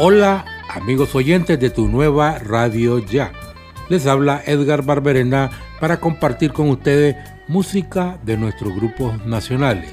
Hola amigos oyentes de tu nueva radio ya. Les habla Edgar Barberena para compartir con ustedes música de nuestros grupos nacionales.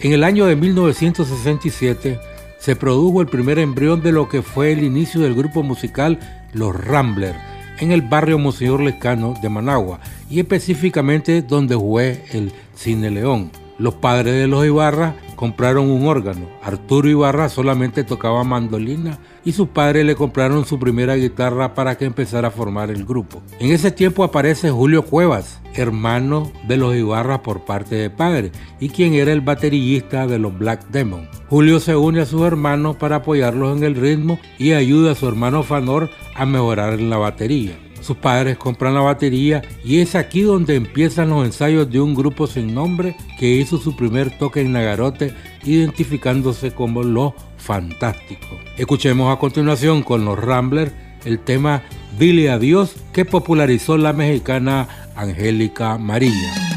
En el año de 1967 se produjo el primer embrión de lo que fue el inicio del grupo musical Los Ramblers en el barrio Monseñor Lescano de Managua y específicamente donde fue el Cine León. Los padres de los Ibarra compraron un órgano. Arturo Ibarra solamente tocaba mandolina y sus padres le compraron su primera guitarra para que empezara a formar el grupo. En ese tiempo aparece Julio Cuevas, hermano de los Ibarra por parte de padre y quien era el baterista de los Black Demon. Julio se une a sus hermanos para apoyarlos en el ritmo y ayuda a su hermano Fanor a mejorar en la batería. Sus padres compran la batería y es aquí donde empiezan los ensayos de un grupo sin nombre que hizo su primer toque en Nagarote identificándose como Los Fantásticos. Escuchemos a continuación con los Ramblers el tema Dile Adiós que popularizó la mexicana Angélica María.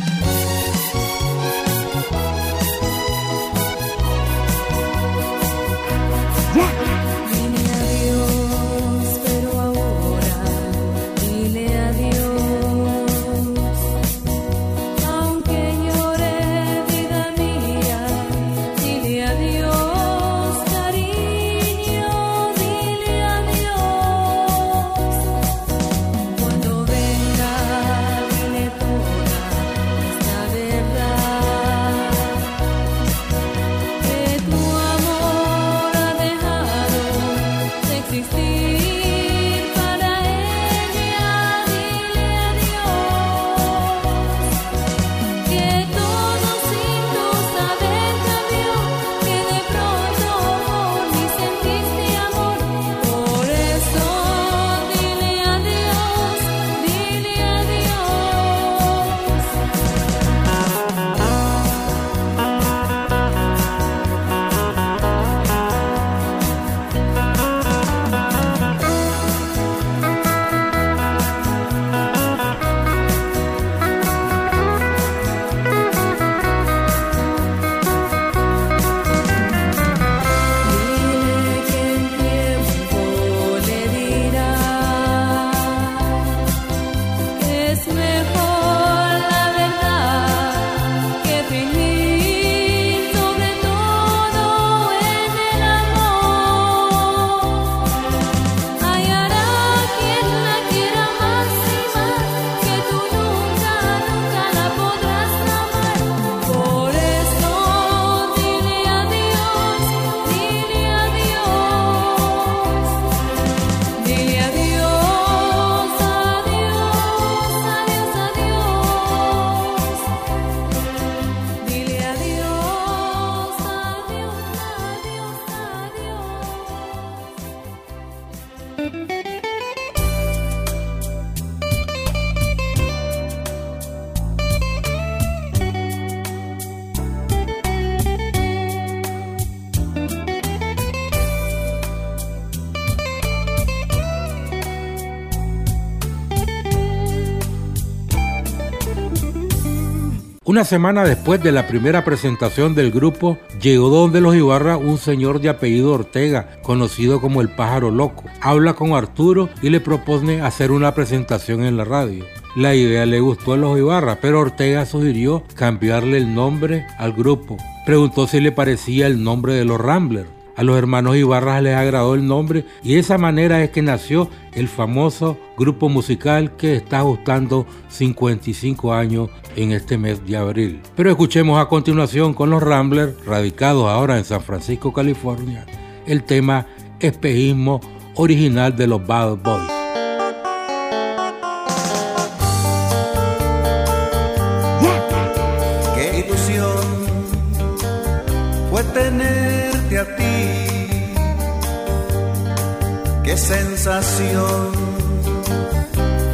Una semana después de la primera presentación del grupo, llegó donde los Ibarra un señor de apellido Ortega, conocido como el pájaro loco. Habla con Arturo y le propone hacer una presentación en la radio. La idea le gustó a los Ibarra, pero Ortega sugirió cambiarle el nombre al grupo. Preguntó si le parecía el nombre de los Ramblers. A los hermanos Ibarra les agradó el nombre y de esa manera es que nació el famoso grupo musical que está ajustando 55 años en este mes de abril. Pero escuchemos a continuación con los Ramblers, radicados ahora en San Francisco, California, el tema Espejismo original de los Bad Boys.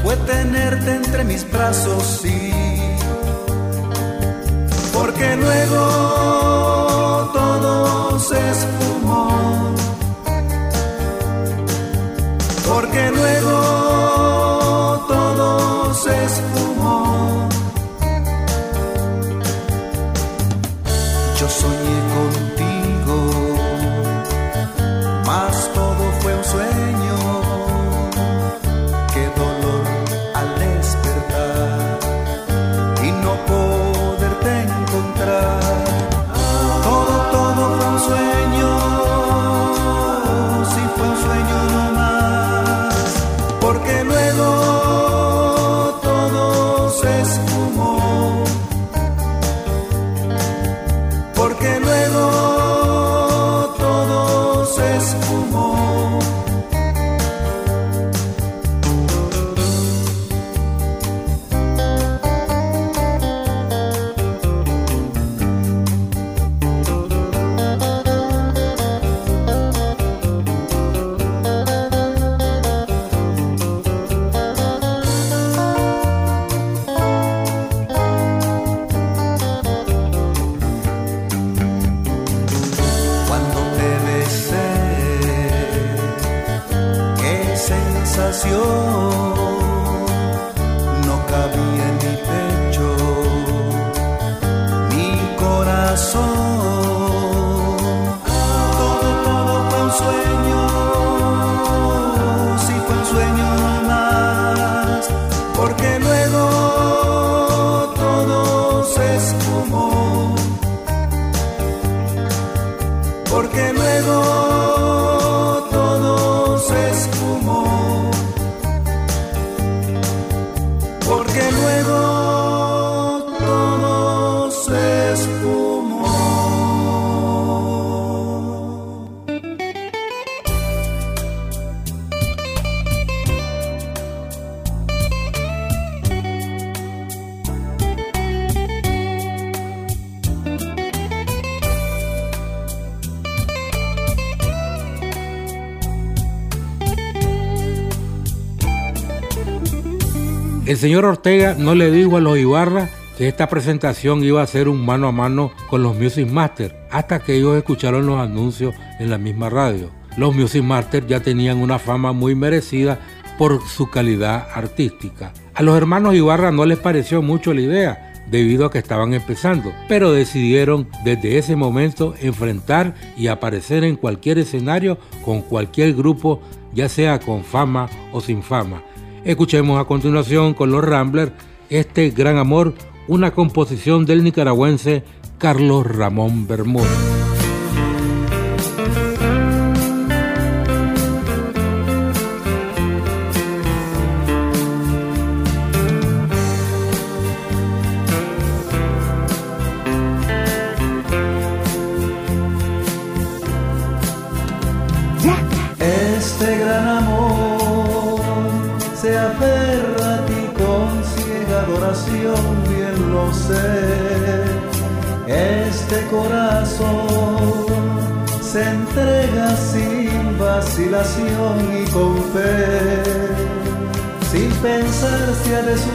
Fue tenerte entre mis brazos, sí. Porque luego todo se esfumó porque luego El señor Ortega no le dijo a los Ibarra que esta presentación iba a ser un mano a mano con los Music Masters, hasta que ellos escucharon los anuncios en la misma radio. Los Music Masters ya tenían una fama muy merecida por su calidad artística. A los hermanos Ibarra no les pareció mucho la idea, debido a que estaban empezando, pero decidieron desde ese momento enfrentar y aparecer en cualquier escenario con cualquier grupo, ya sea con fama o sin fama. Escuchemos a continuación con los Ramblers este gran amor, una composición del nicaragüense Carlos Ramón Bermúdez.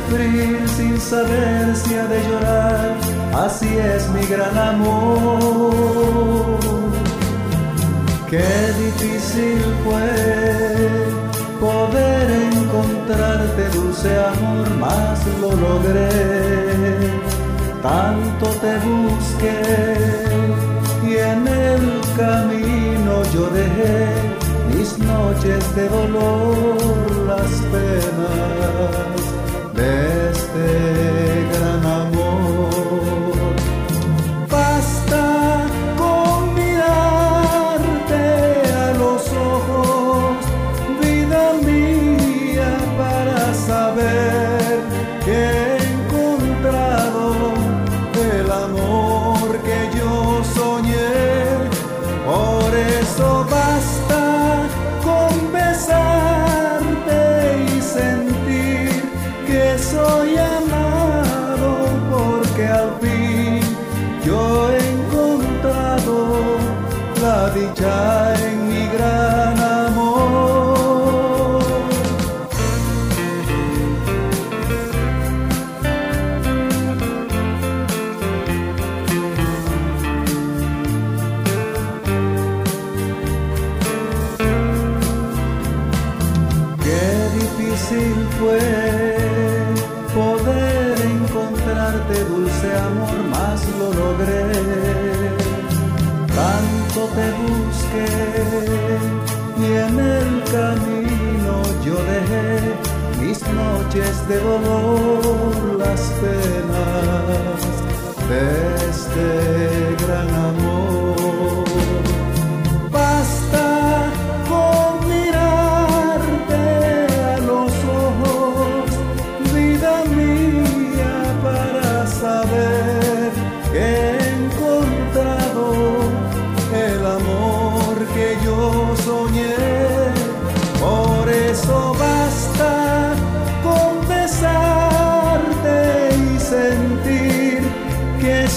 Sufrir, sin saber si ha de llorar, así es mi gran amor. Qué difícil fue poder encontrarte, dulce amor, más lo logré. Tanto te busqué y en el camino yo dejé mis noches de dolor, las penas de las penas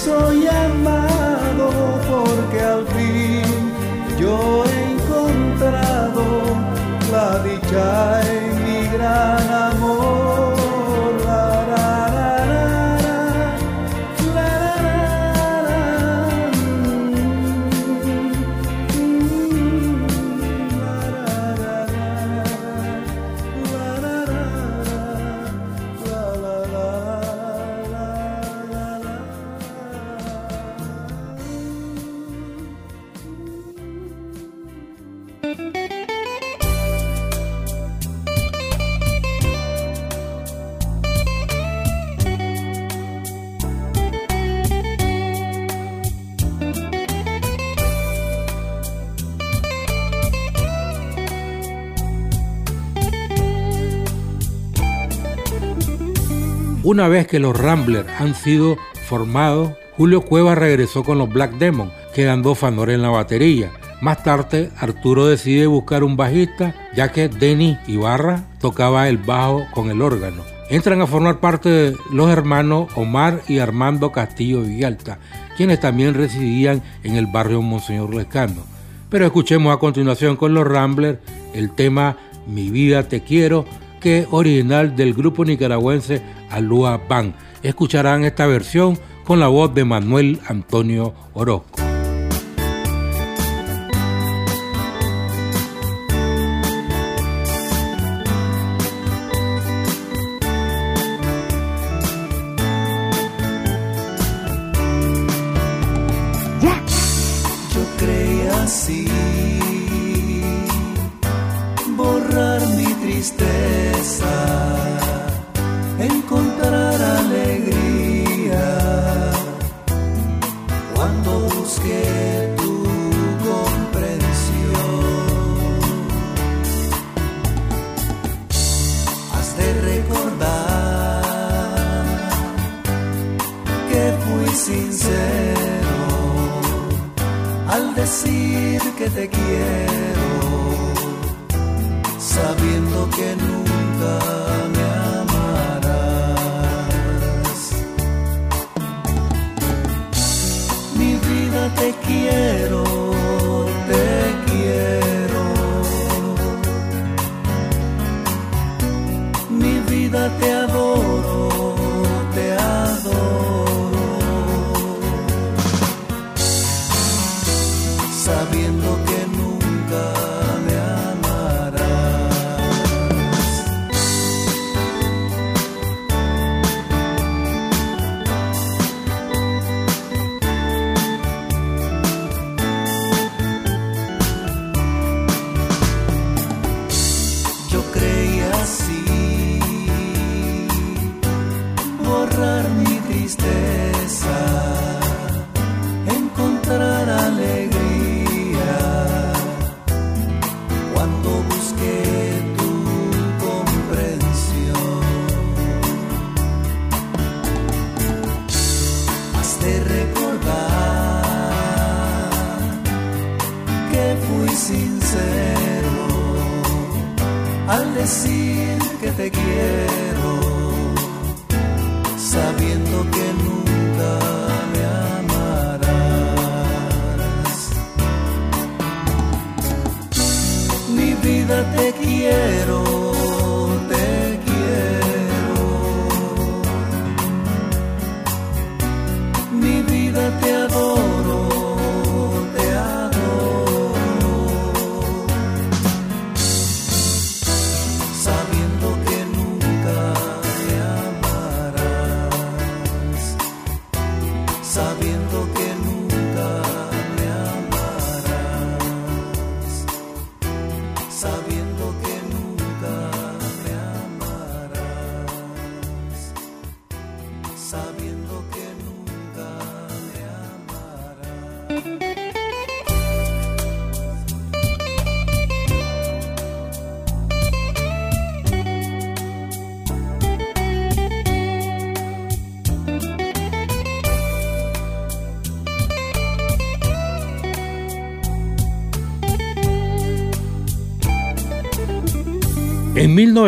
soy amado, porque al fin yo he encontrado la dicha Una vez que los Ramblers han sido formados, Julio Cueva regresó con los Black Demon, quedando Fanor en la batería. Más tarde, Arturo decide buscar un bajista, ya que Denny Ibarra tocaba el bajo con el órgano. Entran a formar parte los hermanos Omar y Armando Castillo Villalta, quienes también residían en el barrio Monseñor Lescano. Pero escuchemos a continuación con los Ramblers el tema Mi vida te quiero, que original del grupo nicaragüense Alúa Band. Escucharán esta versión con la voz de Manuel Antonio Orozco.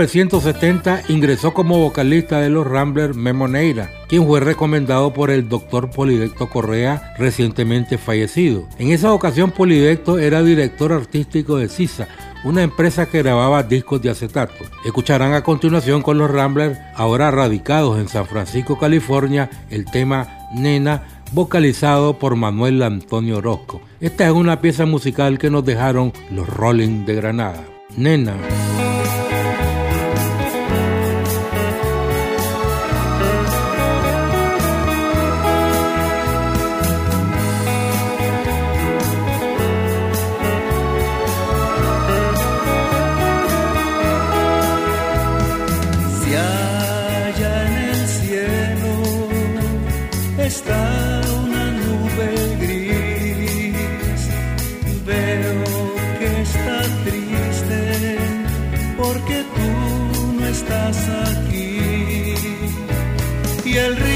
1970 ingresó como vocalista de los Ramblers Memo Neira, quien fue recomendado por el doctor Polidecto Correa, recientemente fallecido. En esa ocasión Polidecto era director artístico de CISA, una empresa que grababa discos de acetato. Escucharán a continuación con los Ramblers, ahora radicados en San Francisco, California, el tema Nena, vocalizado por Manuel Antonio Orozco. Esta es una pieza musical que nos dejaron los Rolling de Granada. Nena. estás aquí. Y el río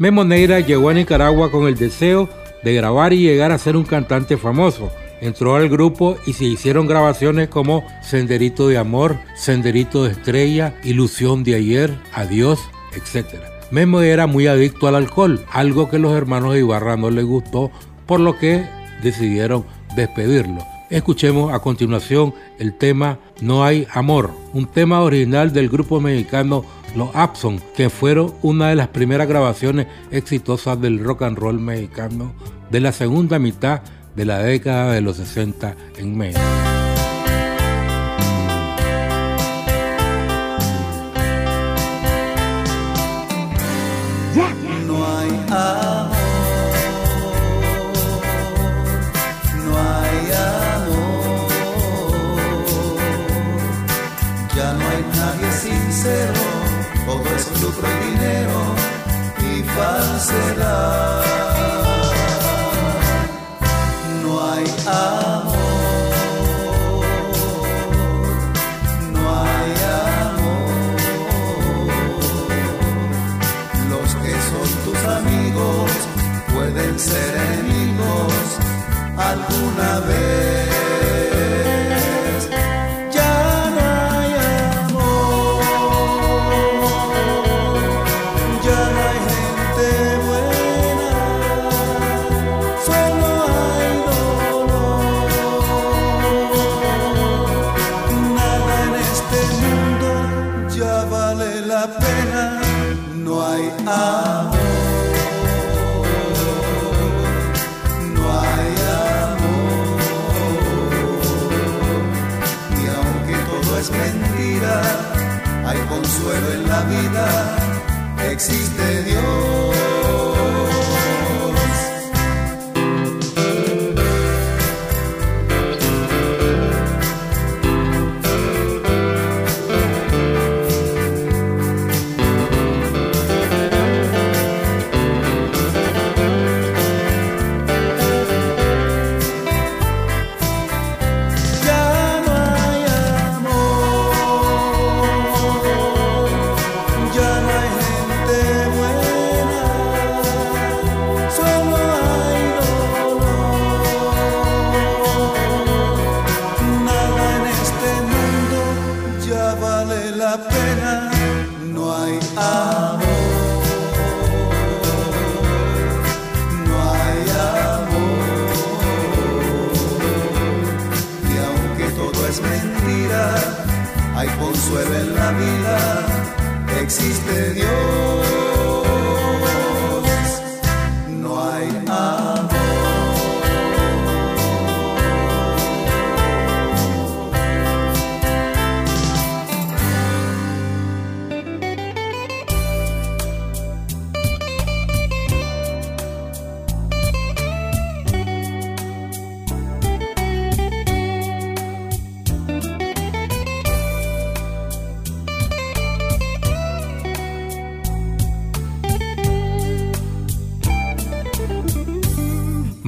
Memo Neira llegó a Nicaragua con el deseo de grabar y llegar a ser un cantante famoso. Entró al grupo y se hicieron grabaciones como Senderito de Amor, Senderito de Estrella, Ilusión de Ayer, Adiós, etc. Memo era muy adicto al alcohol, algo que los hermanos Ibarra no les gustó, por lo que decidieron despedirlo. Escuchemos a continuación el tema No hay amor, un tema original del grupo mexicano los Abson, que fueron una de las primeras grabaciones exitosas del rock and roll mexicano de la segunda mitad de la década de los 60 en México.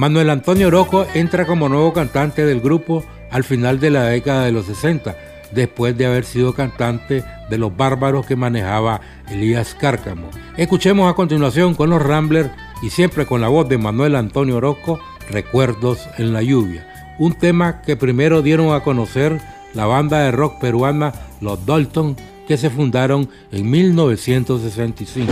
Manuel Antonio Orozco entra como nuevo cantante del grupo al final de la década de los 60, después de haber sido cantante de los bárbaros que manejaba Elías Cárcamo. Escuchemos a continuación con los Ramblers y siempre con la voz de Manuel Antonio Orozco, Recuerdos en la lluvia, un tema que primero dieron a conocer la banda de rock peruana Los Dalton que se fundaron en 1965.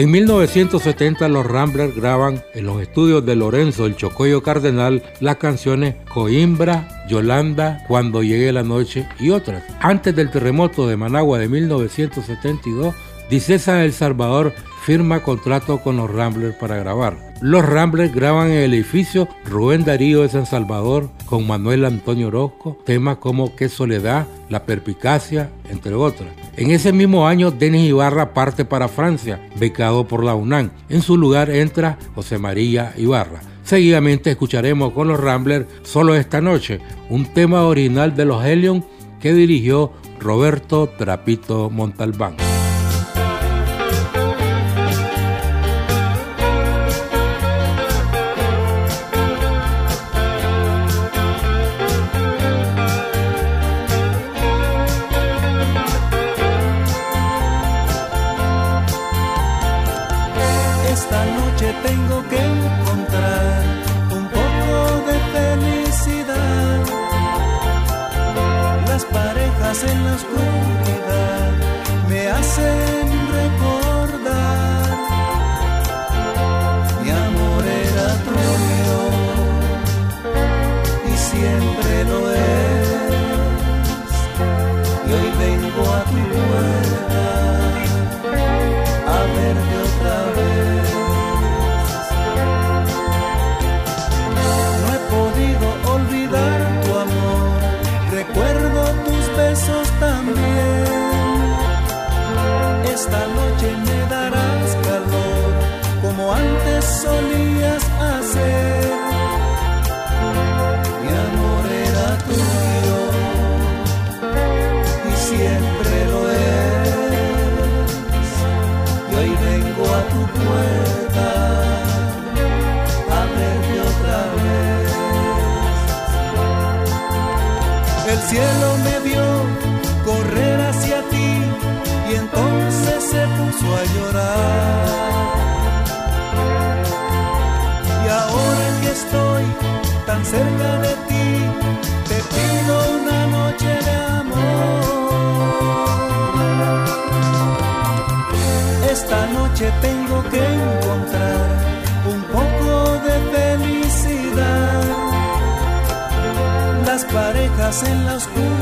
En 1970 los Ramblers graban en los estudios de Lorenzo el Chocoyo Cardenal las canciones Coimbra, Yolanda, Cuando llegue la noche y otras. Antes del terremoto de Managua de 1972, Dicesa El Salvador firma contrato con los Ramblers para grabar. Los Ramblers graban en el edificio Rubén Darío de San Salvador con Manuel Antonio Orozco, temas como Qué soledad, La perpicacia, entre otras. En ese mismo año, Denis Ibarra parte para Francia, becado por la UNAM. En su lugar entra José María Ibarra. Seguidamente escucharemos con los Ramblers solo esta noche, un tema original de los Helion que dirigió Roberto Trapito Montalbán. En la oscuridad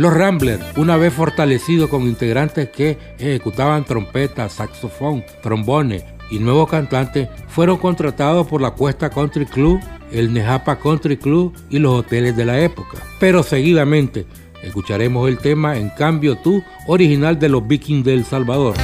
Los Ramblers, una vez fortalecidos con integrantes que ejecutaban trompeta, saxofón, trombones y nuevos cantantes, fueron contratados por la Cuesta Country Club, el Nejapa Country Club y los hoteles de la época. Pero seguidamente escucharemos el tema En cambio tú, original de los Vikings de El Salvador.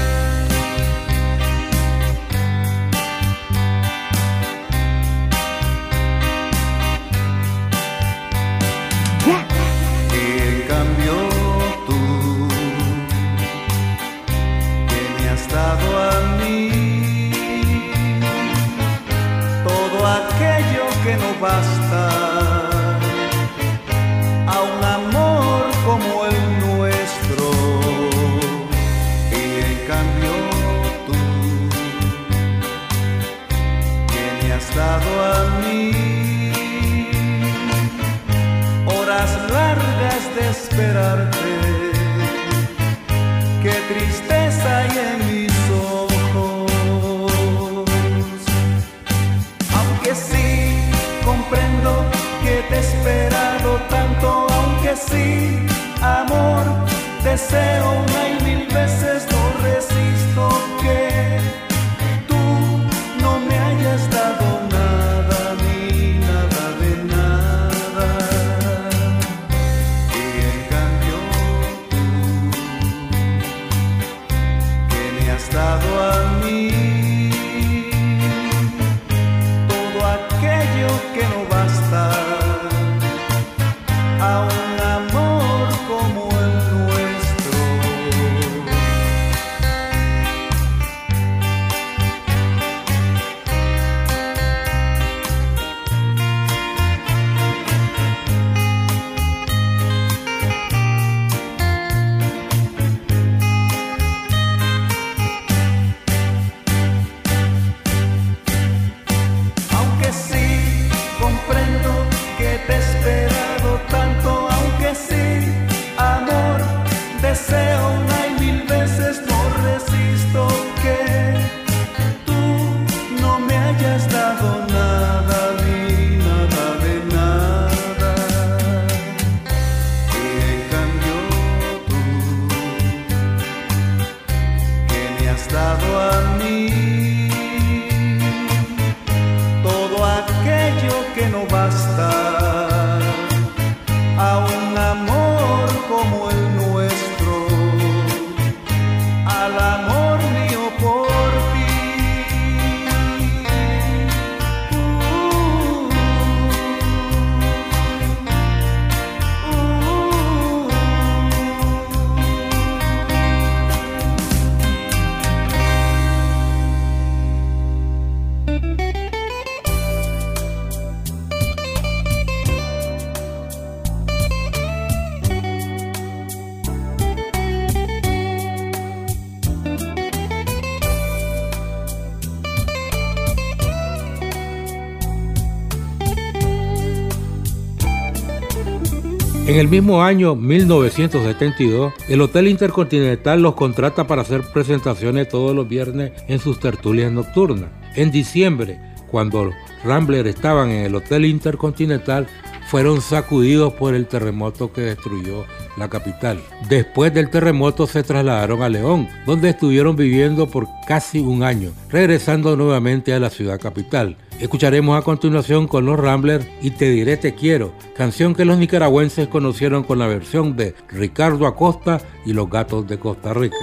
En el mismo año 1972, el Hotel Intercontinental los contrata para hacer presentaciones todos los viernes en sus tertulias nocturnas. En diciembre, cuando Rambler estaban en el Hotel Intercontinental, fueron sacudidos por el terremoto que destruyó la capital. Después del terremoto se trasladaron a León, donde estuvieron viviendo por casi un año, regresando nuevamente a la ciudad capital. Escucharemos a continuación con los Ramblers y Te diré te quiero, canción que los nicaragüenses conocieron con la versión de Ricardo Acosta y los Gatos de Costa Rica.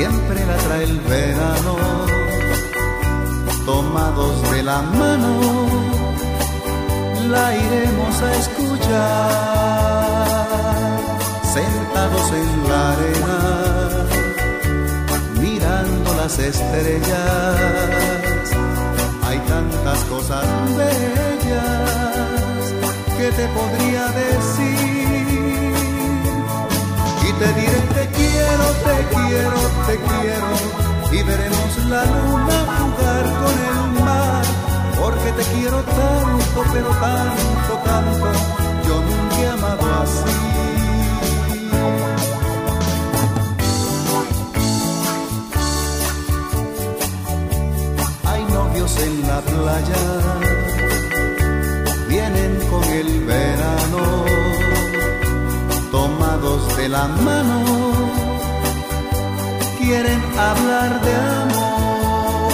Siempre la trae el verano, tomados de la mano, la iremos a escuchar, sentados en la arena, mirando las estrellas, hay tantas cosas bellas que te podría decir te diré te quiero, te quiero, te quiero y veremos la luna jugar con el mar. Porque te quiero tanto, pero tanto, tanto, yo nunca he amado así. Hay novios en la playa, vienen con el verano, de la mano quieren hablar de amor.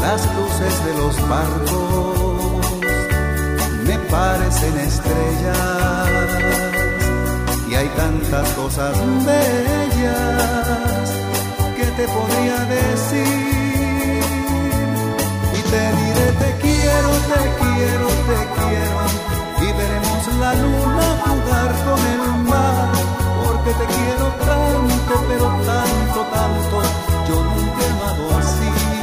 Las luces de los barcos me parecen estrellas y hay tantas cosas bellas que te podría decir. Y te diré te quiero, te quiero, te quiero y veremos la luna jugar con mar porque te quiero tanto, pero tanto, tanto, yo nunca he amado así.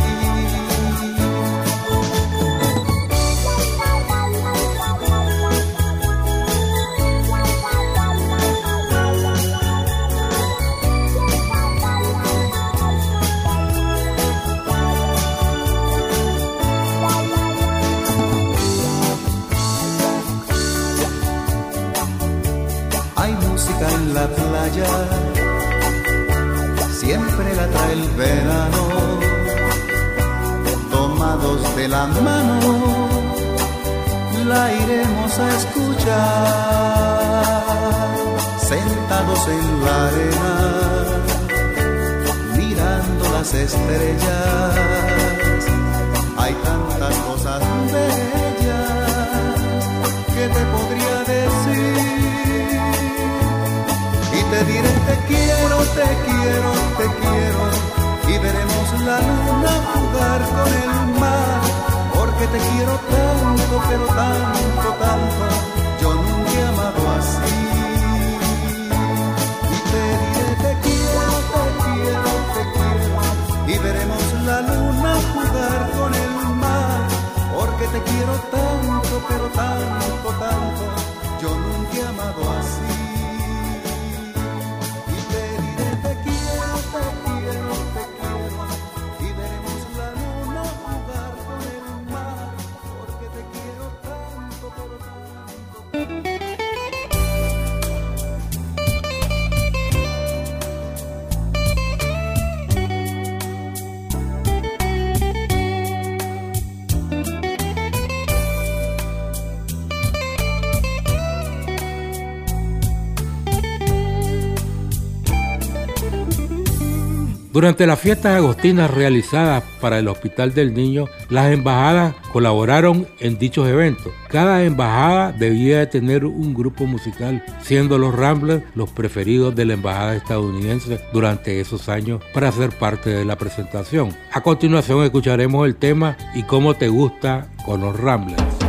En la playa, siempre la trae el verano, tomados de la mano, la iremos a escuchar, sentados en la arena, mirando las estrellas, hay tantas cosas bellas que te podría decir te diré te quiero, te quiero, te quiero. Y veremos la luna jugar con el mar. Porque te quiero tanto, pero tanto, tanto, yo nunca he amado así. Y te diré te quiero, te quiero, te quiero. Y veremos la luna jugar con el mar. Porque te quiero tanto, pero tanto, tanto, yo nunca he amado así. Durante las fiestas agostinas realizadas para el Hospital del Niño, las embajadas colaboraron en dichos eventos. Cada embajada debía de tener un grupo musical, siendo los Ramblers los preferidos de la embajada estadounidense durante esos años para ser parte de la presentación. A continuación escucharemos el tema y cómo te gusta con los Ramblers.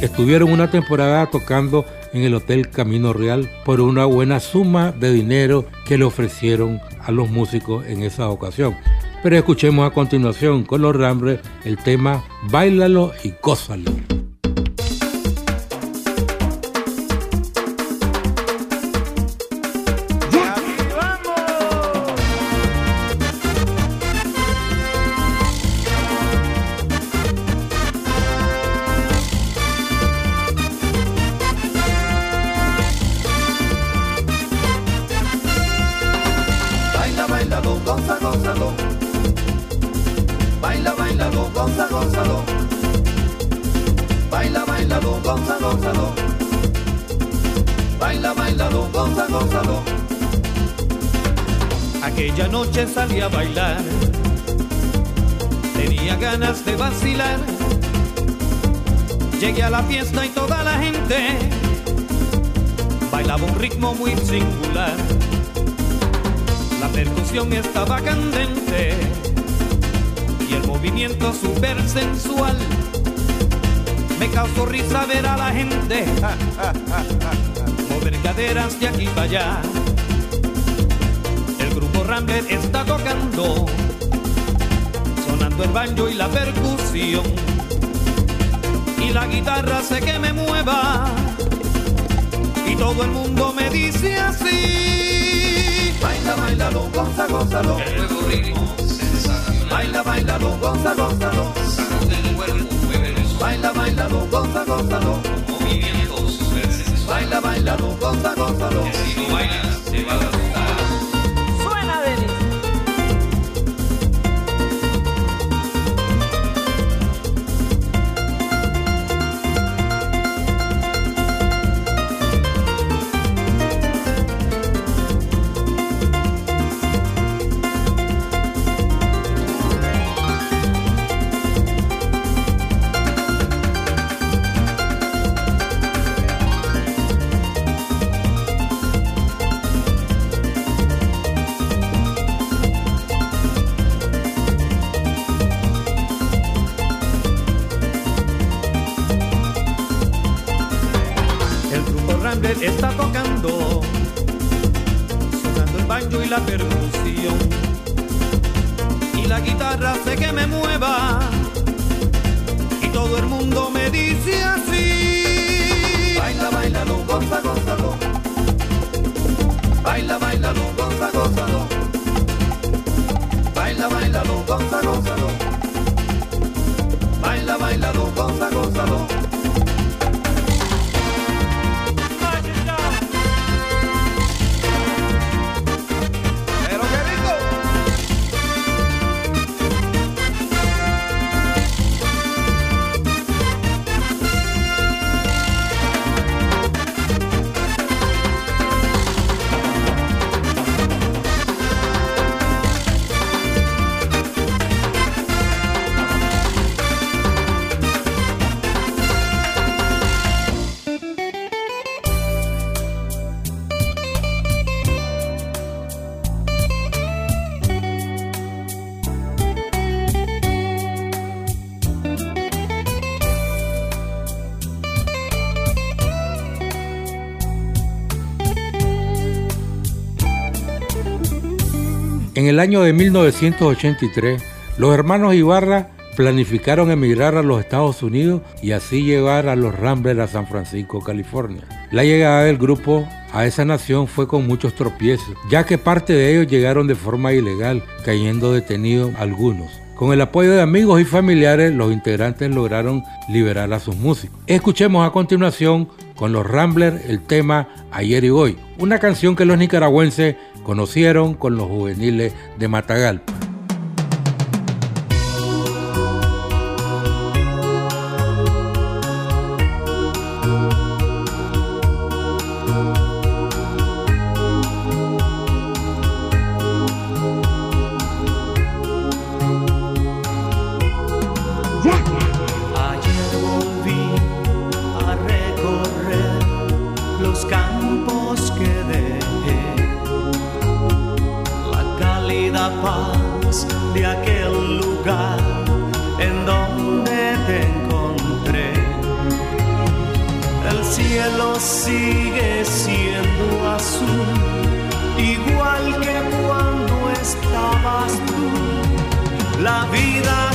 Estuvieron una temporada tocando en el Hotel Camino Real por una buena suma de dinero que le ofrecieron a los músicos en esa ocasión. Pero escuchemos a continuación con los Rambres el tema Bailalo y Gózalo. movimiento super sensual. Me causó risa ver a la gente ja, mover caderas de aquí para allá. El grupo Rambler está tocando, sonando el banjo y la percusión. Y la guitarra sé que me mueva, y todo el mundo me dice así. Baila, bailalo, goza, gózalo, el ritmo Baila, bailalo, goza, gózalo. Sacude el cuerpo, muévelo. Baila, bailalo, goza, gózalo. Con movimientos, Baila, bailalo, goza, gózalo. Si no bailas, te vas a el año de 1983, los hermanos Ibarra planificaron emigrar a los Estados Unidos y así llegar a los Ramblers a San Francisco, California. La llegada del grupo a esa nación fue con muchos tropiezos, ya que parte de ellos llegaron de forma ilegal, cayendo detenidos algunos. Con el apoyo de amigos y familiares, los integrantes lograron liberar a sus músicos. Escuchemos a continuación con los Ramblers el tema Ayer y Hoy, una canción que los nicaragüenses conocieron con los juveniles de Matagalpa. La vida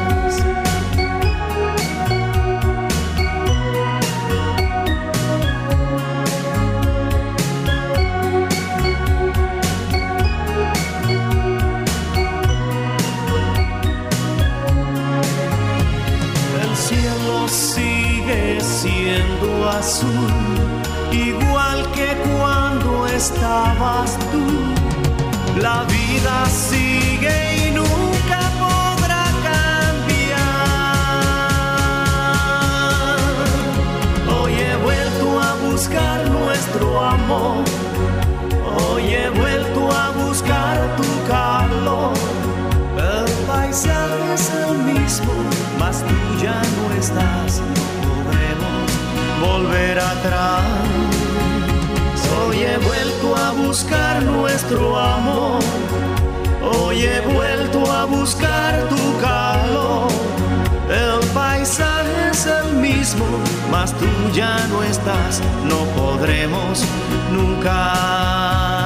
estabas tú la vida sigue y nunca podrá cambiar. Hoy he vuelto a buscar nuestro amor. Hoy he vuelto a buscar tu calor. El paisaje es el mismo, mas tú ya no estás. podremos volver atrás. He vuelto a buscar nuestro amor. Hoy he vuelto a buscar tu calor. El paisaje es el mismo, mas tú ya no estás, no podremos nunca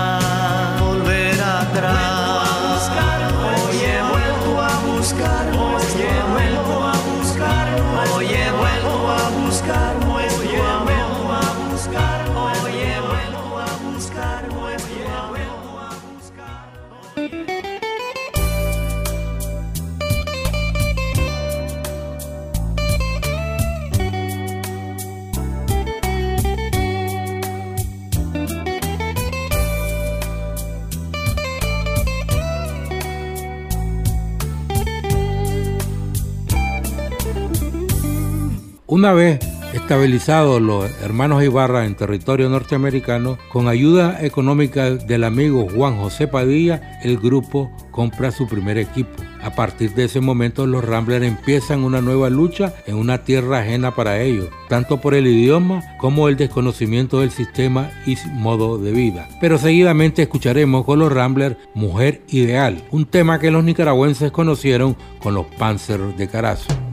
Una vez estabilizados los hermanos Ibarra en territorio norteamericano, con ayuda económica del amigo Juan José Padilla, el grupo compra su primer equipo. A partir de ese momento los Ramblers empiezan una nueva lucha en una tierra ajena para ellos, tanto por el idioma como el desconocimiento del sistema y modo de vida. Pero seguidamente escucharemos con los Ramblers Mujer Ideal, un tema que los nicaragüenses conocieron con los Panzer de Carazo.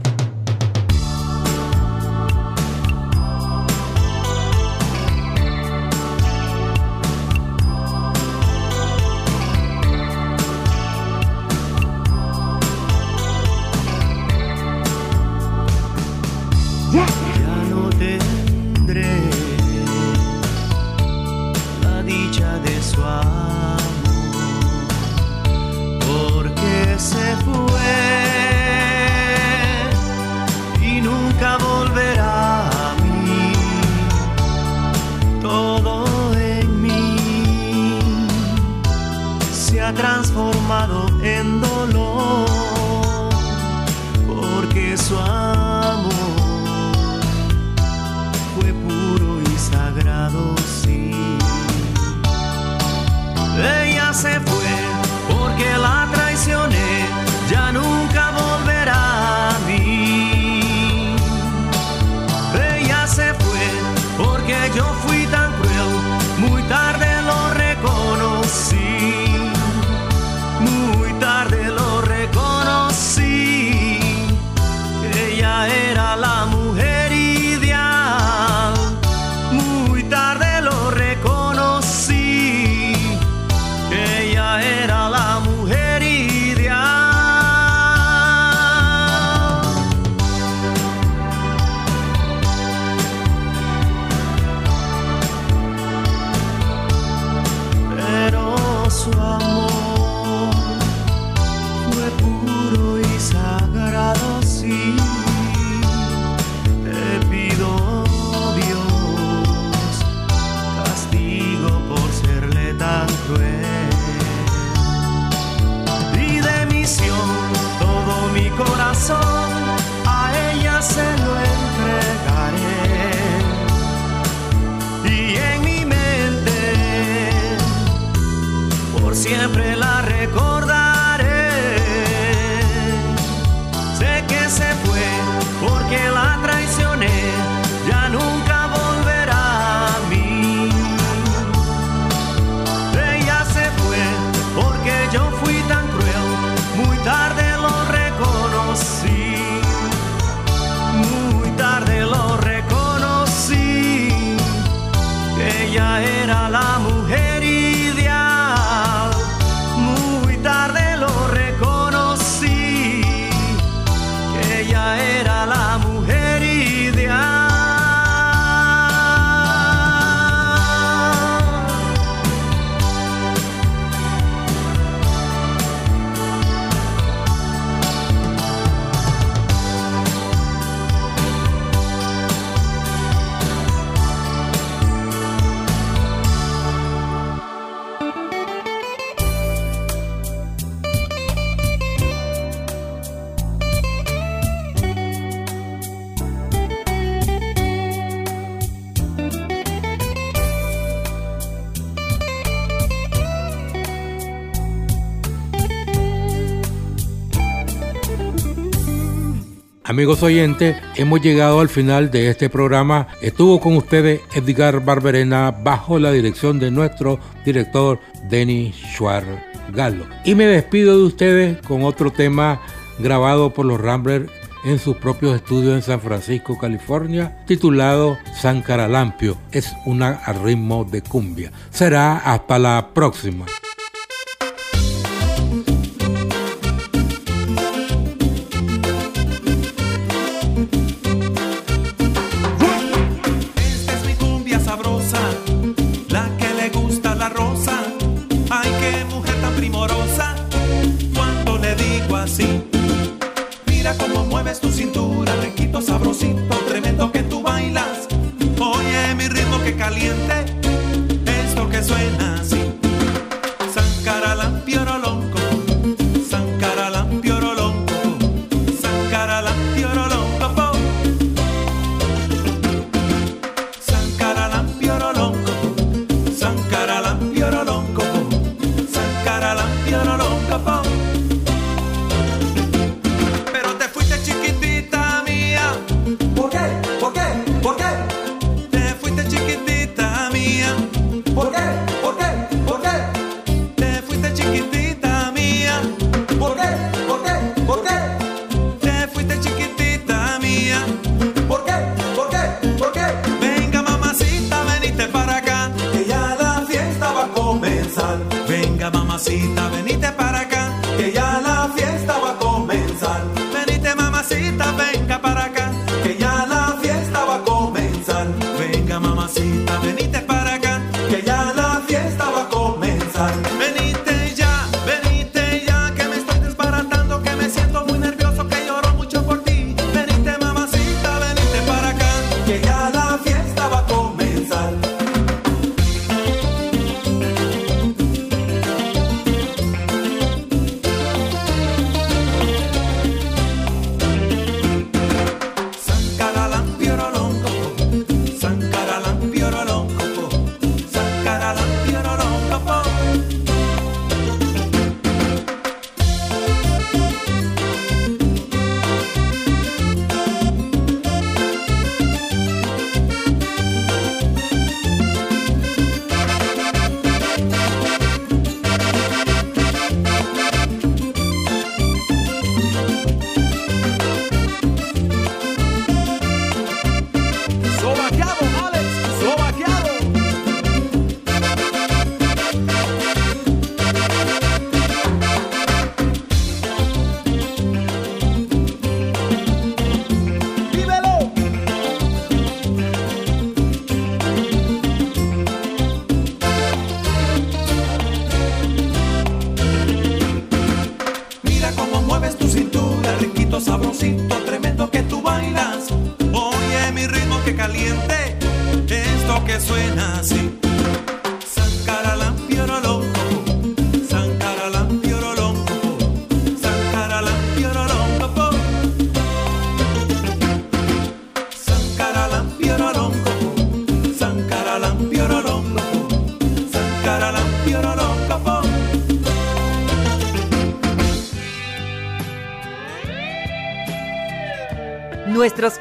Amigos oyentes, hemos llegado al final de este programa. Estuvo con ustedes Edgar Barberena bajo la dirección de nuestro director Denis Schwarz Galo. Y me despido de ustedes con otro tema grabado por los Ramblers en sus propios estudios en San Francisco, California, titulado San Caralampio. Es una a ritmo de cumbia. Será hasta la próxima.